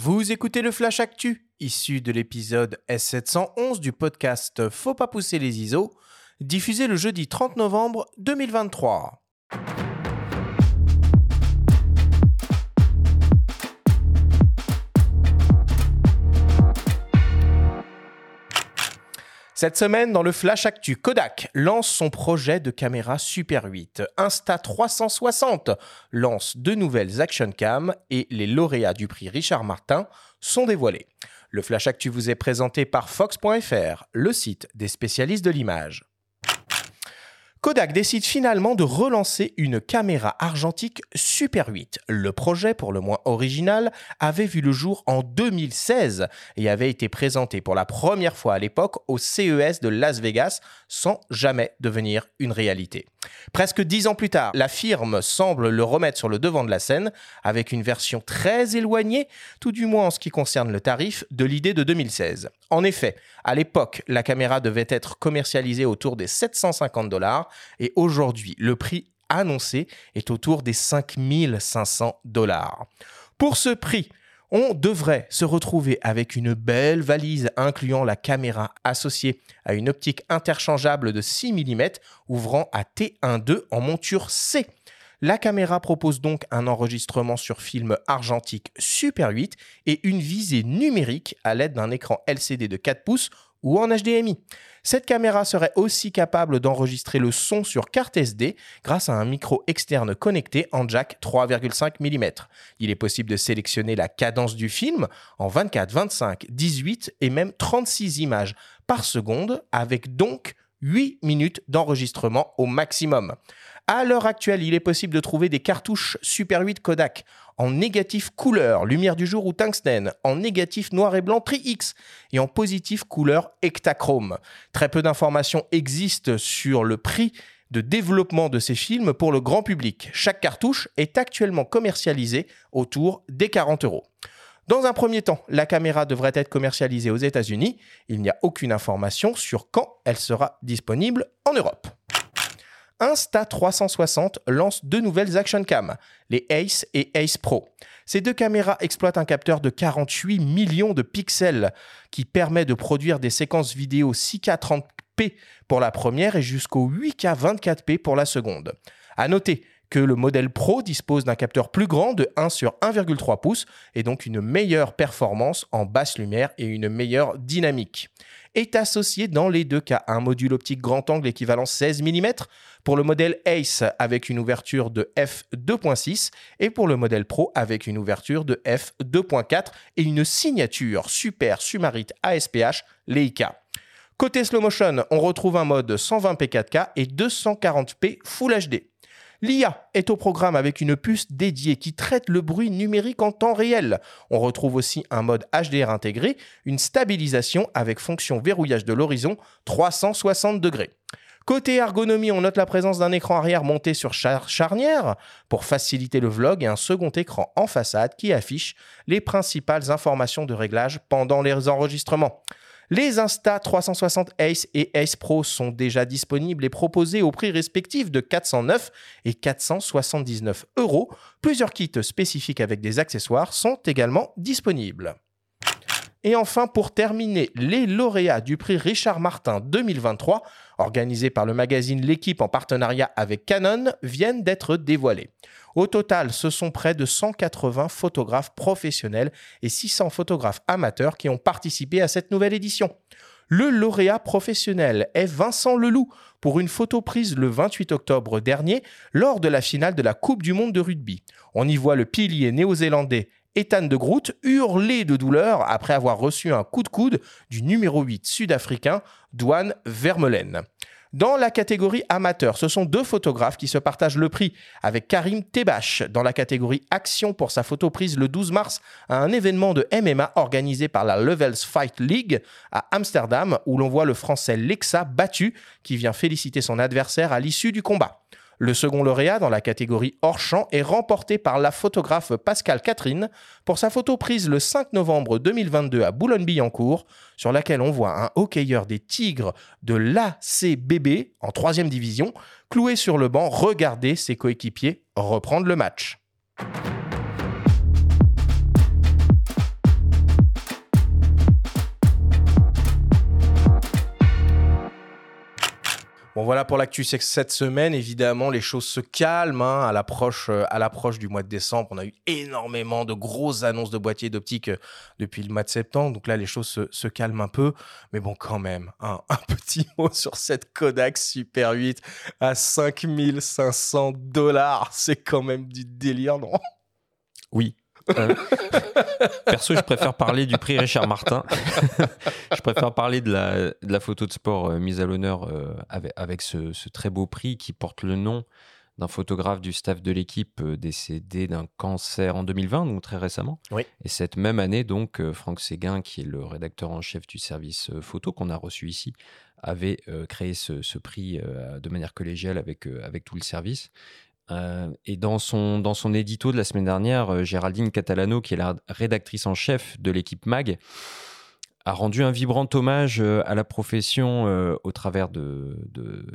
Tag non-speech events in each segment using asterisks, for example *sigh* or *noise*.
Vous écoutez le Flash Actu, issu de l'épisode S711 du podcast Faut pas pousser les ISO, diffusé le jeudi 30 novembre 2023. Cette semaine, dans le Flash Actu, Kodak lance son projet de caméra Super 8. Insta360 lance de nouvelles action cam et les lauréats du prix Richard Martin sont dévoilés. Le Flash Actu vous est présenté par Fox.fr, le site des spécialistes de l'image. Kodak décide finalement de relancer une caméra argentique Super 8. Le projet, pour le moins original, avait vu le jour en 2016 et avait été présenté pour la première fois à l'époque au CES de Las Vegas sans jamais devenir une réalité. Presque dix ans plus tard, la firme semble le remettre sur le devant de la scène avec une version très éloignée, tout du moins en ce qui concerne le tarif, de l'idée de 2016. En effet, à l'époque, la caméra devait être commercialisée autour des 750 dollars et aujourd'hui, le prix annoncé est autour des 5500 dollars. Pour ce prix, on devrait se retrouver avec une belle valise incluant la caméra associée à une optique interchangeable de 6 mm ouvrant à T1.2 en monture C. La caméra propose donc un enregistrement sur film argentique Super 8 et une visée numérique à l'aide d'un écran LCD de 4 pouces ou en HDMI. Cette caméra serait aussi capable d'enregistrer le son sur carte SD grâce à un micro externe connecté en jack 3,5 mm. Il est possible de sélectionner la cadence du film en 24, 25, 18 et même 36 images par seconde avec donc 8 minutes d'enregistrement au maximum. À l'heure actuelle, il est possible de trouver des cartouches Super 8 Kodak en négatif couleur, lumière du jour ou tungstène, en négatif noir et blanc Tri-X et en positif couleur Ektachrome. Très peu d'informations existent sur le prix de développement de ces films pour le grand public. Chaque cartouche est actuellement commercialisée autour des 40 euros. Dans un premier temps, la caméra devrait être commercialisée aux États-Unis. Il n'y a aucune information sur quand elle sera disponible en Europe. Insta360 lance deux nouvelles action cam, les Ace et Ace Pro. Ces deux caméras exploitent un capteur de 48 millions de pixels qui permet de produire des séquences vidéo 6K 30p pour la première et jusqu'au 8K 24p pour la seconde. À noter que le modèle Pro dispose d'un capteur plus grand de 1 sur 1,3 pouces et donc une meilleure performance en basse lumière et une meilleure dynamique. Est associé dans les deux cas un module optique grand angle équivalent 16 mm pour le modèle Ace avec une ouverture de f2.6 et pour le modèle Pro avec une ouverture de f2.4 et une signature Super Sumarit ASPH Leica. Côté slow motion, on retrouve un mode 120p 4K et 240p Full HD. L'IA est au programme avec une puce dédiée qui traite le bruit numérique en temps réel. On retrouve aussi un mode HDR intégré, une stabilisation avec fonction verrouillage de l'horizon 360 degrés. Côté ergonomie, on note la présence d'un écran arrière monté sur charnière pour faciliter le vlog et un second écran en façade qui affiche les principales informations de réglage pendant les enregistrements. Les Insta 360 Ace et Ace Pro sont déjà disponibles et proposés au prix respectif de 409 et 479 euros. Plusieurs kits spécifiques avec des accessoires sont également disponibles. Et enfin, pour terminer, les lauréats du prix Richard Martin 2023, organisé par le magazine L'équipe en partenariat avec Canon, viennent d'être dévoilés. Au total, ce sont près de 180 photographes professionnels et 600 photographes amateurs qui ont participé à cette nouvelle édition. Le lauréat professionnel est Vincent Leloup pour une photo prise le 28 octobre dernier lors de la finale de la Coupe du Monde de rugby. On y voit le pilier néo-zélandais Ethan de Groot hurler de douleur après avoir reçu un coup de coude du numéro 8 sud-africain, Douane Vermeulen. Dans la catégorie amateur, ce sont deux photographes qui se partagent le prix, avec Karim Tebache dans la catégorie action pour sa photo prise le 12 mars à un événement de MMA organisé par la Levels Fight League à Amsterdam, où l'on voit le français Lexa battu, qui vient féliciter son adversaire à l'issue du combat. Le second lauréat dans la catégorie hors champ est remporté par la photographe Pascal Catherine pour sa photo prise le 5 novembre 2022 à Boulogne-Billancourt, sur laquelle on voit un hockeyeur des Tigres de l'ACBB en troisième division, cloué sur le banc, regarder ses coéquipiers reprendre le match. Bon, voilà pour l'actu cette semaine. Évidemment, les choses se calment hein, à l'approche euh, à l'approche du mois de décembre. On a eu énormément de grosses annonces de boîtiers d'optique euh, depuis le mois de septembre. Donc là, les choses se, se calment un peu. Mais bon, quand même, hein, *laughs* un petit mot sur cette Kodak Super 8 à 5500 dollars. C'est quand même du délire, non? Oui, *laughs* euh, perso, je préfère parler du prix Richard Martin. *laughs* je préfère parler de la, de la photo de sport euh, mise à l'honneur euh, avec, avec ce, ce, très beau prix qui porte le nom d'un photographe du staff de l'équipe décédé d'un cancer en 2020, donc très récemment. Oui. Et cette même année, donc, Franck Séguin, qui est le rédacteur en chef du service photo qu'on a reçu ici, avait créé ce, ce prix de manière collégiale avec, avec tout le service. Euh, et dans son, dans son édito de la semaine dernière, euh, Géraldine Catalano, qui est la rédactrice en chef de l'équipe MAG, a rendu un vibrant hommage euh, à la profession au travers de, de,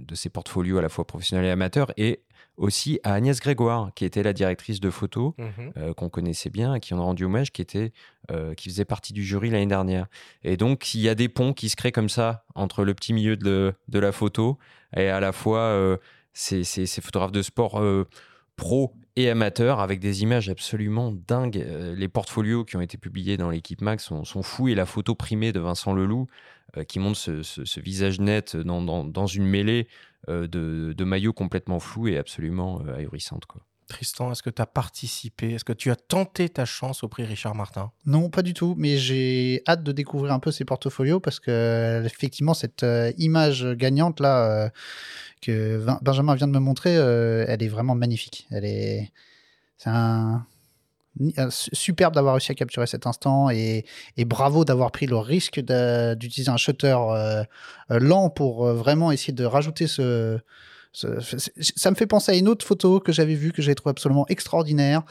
de, ses portfolios à la fois professionnels et amateurs, et aussi à Agnès Grégoire, qui était la directrice de photo, mhm. qu'on connaissait bien, et qui en a rendu hommage, qui, était, qui faisait partie du jury l'année dernière. Et donc, il y a des ponts qui se créent comme ça entre le petit milieu de, de la photo et à la fois ces, photographes de sport euh, pro et amateurs avec des images absolument dingues. Euh, les portfolios qui ont été publiés dans l'équipe Max sont, fous et la photo primée de Vincent Leloup euh, qui montre ce, visage net dans, une mêlée de, maillots complètement flous et absolument ahurissante. Tristan, est-ce que tu as participé? Est-ce que tu as tenté ta chance au prix Richard Martin? Non, pas du tout, mais j'ai hâte de découvrir un peu ces portfolios parce que effectivement cette image gagnante là que Benjamin vient de me montrer, euh, elle est vraiment magnifique. Elle est, c'est superbe d'avoir réussi à capturer cet instant et, bravo d'avoir pris le risque d'utiliser un shutter euh, euh, lent pour vraiment essayer de rajouter ce, ça me fait penser à une autre photo que j'avais vue, que j'avais trouvé absolument extraordinaire,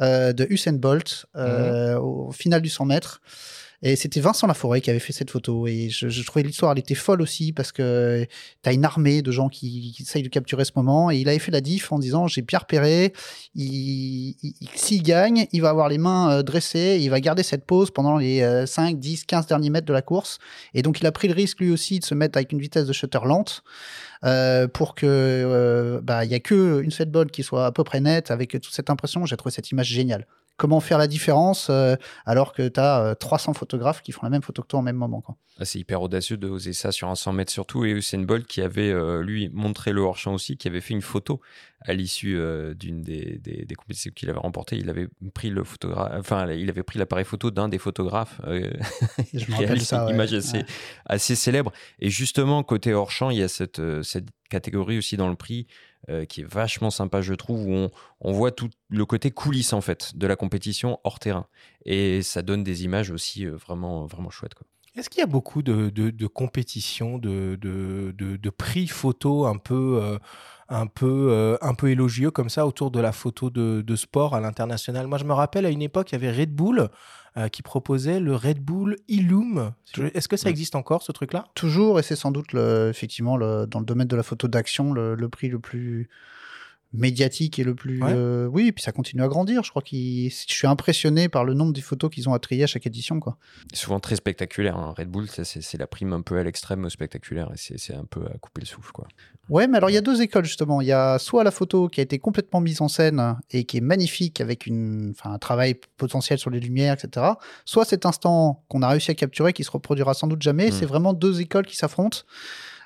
de Usain Bolt, mhm. au final du 100 mètres. Et c'était Vincent Laforêt qui avait fait cette photo. Et je, trouvais l'histoire, elle était folle aussi parce que tu as une armée de gens qui, essayent de capturer ce moment. Et il avait fait la diff en disant J'ai bien repéré, s'il gagne, il va avoir les mains euh, dressées, il va garder cette pose pendant les 5, 10, 15 derniers mètres de la course. Et donc il a pris le risque lui aussi de se mettre avec une vitesse de shutter lente. Euh, pour que euh, bah il y a que une qui soit à peu près nette avec toute cette impression. J'ai trouvé cette image géniale comment faire la différence euh, alors que tu as 300 photographes qui font la même photo que toi en même moment. Ah, c'est hyper audacieux de oser ça sur un 100 mètres surtout. Et Usain Bolt qui avait, euh, lui, montré le hors-champ aussi, qui avait fait une photo à l'issue d'une des, des, compétitions qu'il avait remportées. Il avait pris le photographe, enfin, il avait pris l'appareil photo d'un des photographes. *laughs* Je me rappelle ça. Une image assez, assez célèbre. Et justement, côté hors-champ, il y a cette, cette catégorie aussi dans le prix euh, qui est vachement sympa, je trouve, où on, voit tout le côté coulisses en fait de la compétition hors terrain. Et ça donne des images aussi euh, vraiment, vraiment chouettes. Est-ce qu'il y a beaucoup de, compétitions, de, prix photo un peu, euh, un, peu, un peu élogieux comme ça autour de la photo de, sport à l'international? Moi, je me rappelle à une époque, il y avait Red Bull euh, qui proposait le Red Bull Illum. Est-ce que ça existe encore, ce truc-là? Toujours, et c'est sans doute, le, effectivement, le, dans le domaine de la photo d'action, le, le, prix le plus médiatique et le plus. Euh, oui, et puis ça continue à grandir. Je crois que je suis impressionné par le nombre de photos qu'ils ont à trier à chaque édition. Quoi. Souvent très spectaculaire. Hein. Red Bull, c'est la prime un peu à l'extrême spectaculaire et c'est un peu à couper le souffle. Quoi. Ouais, mais alors il y a deux écoles justement. Il y a soit la photo qui a été complètement mise en scène et qui est magnifique avec une, un travail potentiel sur les lumières, etc. Soit cet instant qu'on a réussi à capturer qui se reproduira sans doute jamais. Hmm. C'est vraiment deux écoles qui s'affrontent.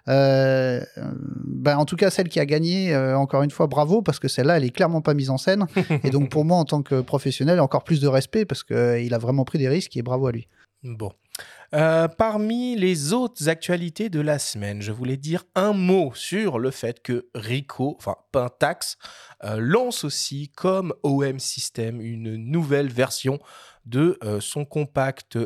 Euh, ben, en tout cas, celle qui a gagné, euh, encore une fois, bravo, parce que celle-là, elle est clairement pas mise en scène. *laughs* et donc, pour moi, en tant que professionnel, encore plus de respect, parce qu'il euh, a vraiment pris des risques et bravo à lui. Bon. parmi les autres actualités de la semaine, je voulais dire un mot sur le fait que Rico, enfin Pentax, lance aussi comme OM System une nouvelle version de euh, son compact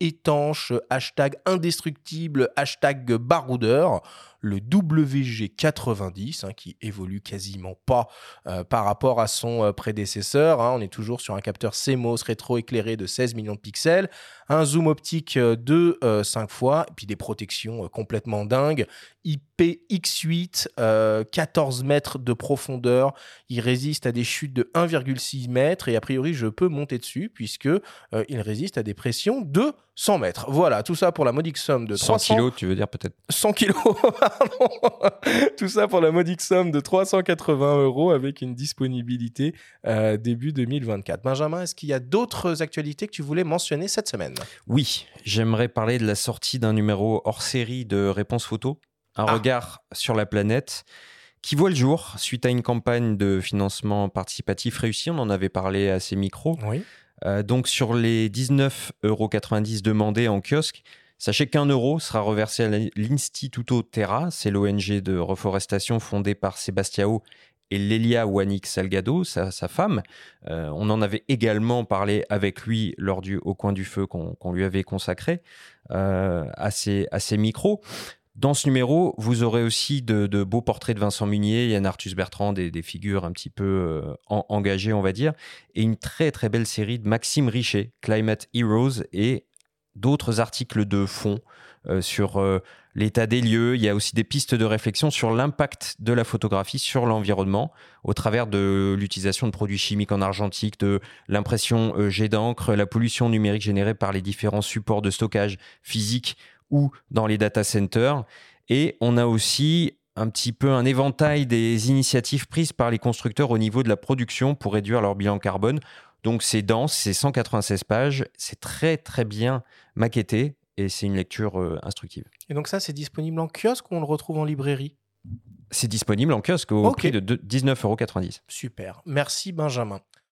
étanche, hashtag indestructible, hashtag baroudeur, le WG90, hein, qui évolue quasiment pas euh, par rapport à son euh, prédécesseur. Hein. On est toujours sur un capteur CMOS rétro-éclairé de 16 millions de pixels, un zoom optique de 5 fois, et puis des protections complètement dingues. IPX8, 14 mètres de profondeur. Il résiste à des chutes de 1,6 mètres et a priori, je peux monter dessus puisque il résiste à des pressions de 100 mètres. Voilà, tout ça pour la modique somme de 300... 100 kilos, tu veux dire peut-être 100 kilos, *laughs* pardon. tout ça pour la modique somme de 380 euros avec une disponibilité euh, début 2024. Benjamin, est-ce qu'il y a d'autres actualités que tu voulais mentionner cette semaine? Oui, j'aimerais parler de la sortie d'un numéro hors série de Réponse Photo, un Ah. regard sur la planète qui voit le jour suite à une campagne de financement participatif réussie. On en avait parlé à ces micros. Oui. Euh, donc sur les 19,90 euros demandés en kiosque, sachez qu'un euro sera reversé à l'Instituto Terra, c'est l'ONG de reforestation fondée par Sebastiao et Lelia Wanik Salgado, sa, femme. Euh, on en avait également parlé avec lui lors du Au coin du feu qu'on lui avait consacré euh, à, ces micros. Dans ce numéro, vous aurez aussi de, beaux portraits de Vincent Munier, Yann Arthus Bertrand, des, des figures un petit peu euh, en- engagées, on va dire, et une très très belle série de Maxime Richet, Climate Heroes, et d'autres articles de fond euh, sur euh, l'état des lieux. Il y a aussi des pistes de réflexion sur l'impact de la photographie sur l'environnement au travers de l'utilisation de produits chimiques en argentique, de l'impression jet d'encre, la pollution numérique générée par les différents supports de stockage physique ou dans les data centers. Et on a aussi un petit peu un éventail des initiatives prises par les constructeurs au niveau de la production pour réduire leur bilan carbone. Donc c'est dense, c'est 196 pages, c'est très très bien maquetté et c'est une lecture euh, instructive. Et donc ça, c'est disponible en kiosque ou on le retrouve en librairie? C'est disponible en kiosque au prix de deux- 19,90 euros. Super. Merci Benjamin.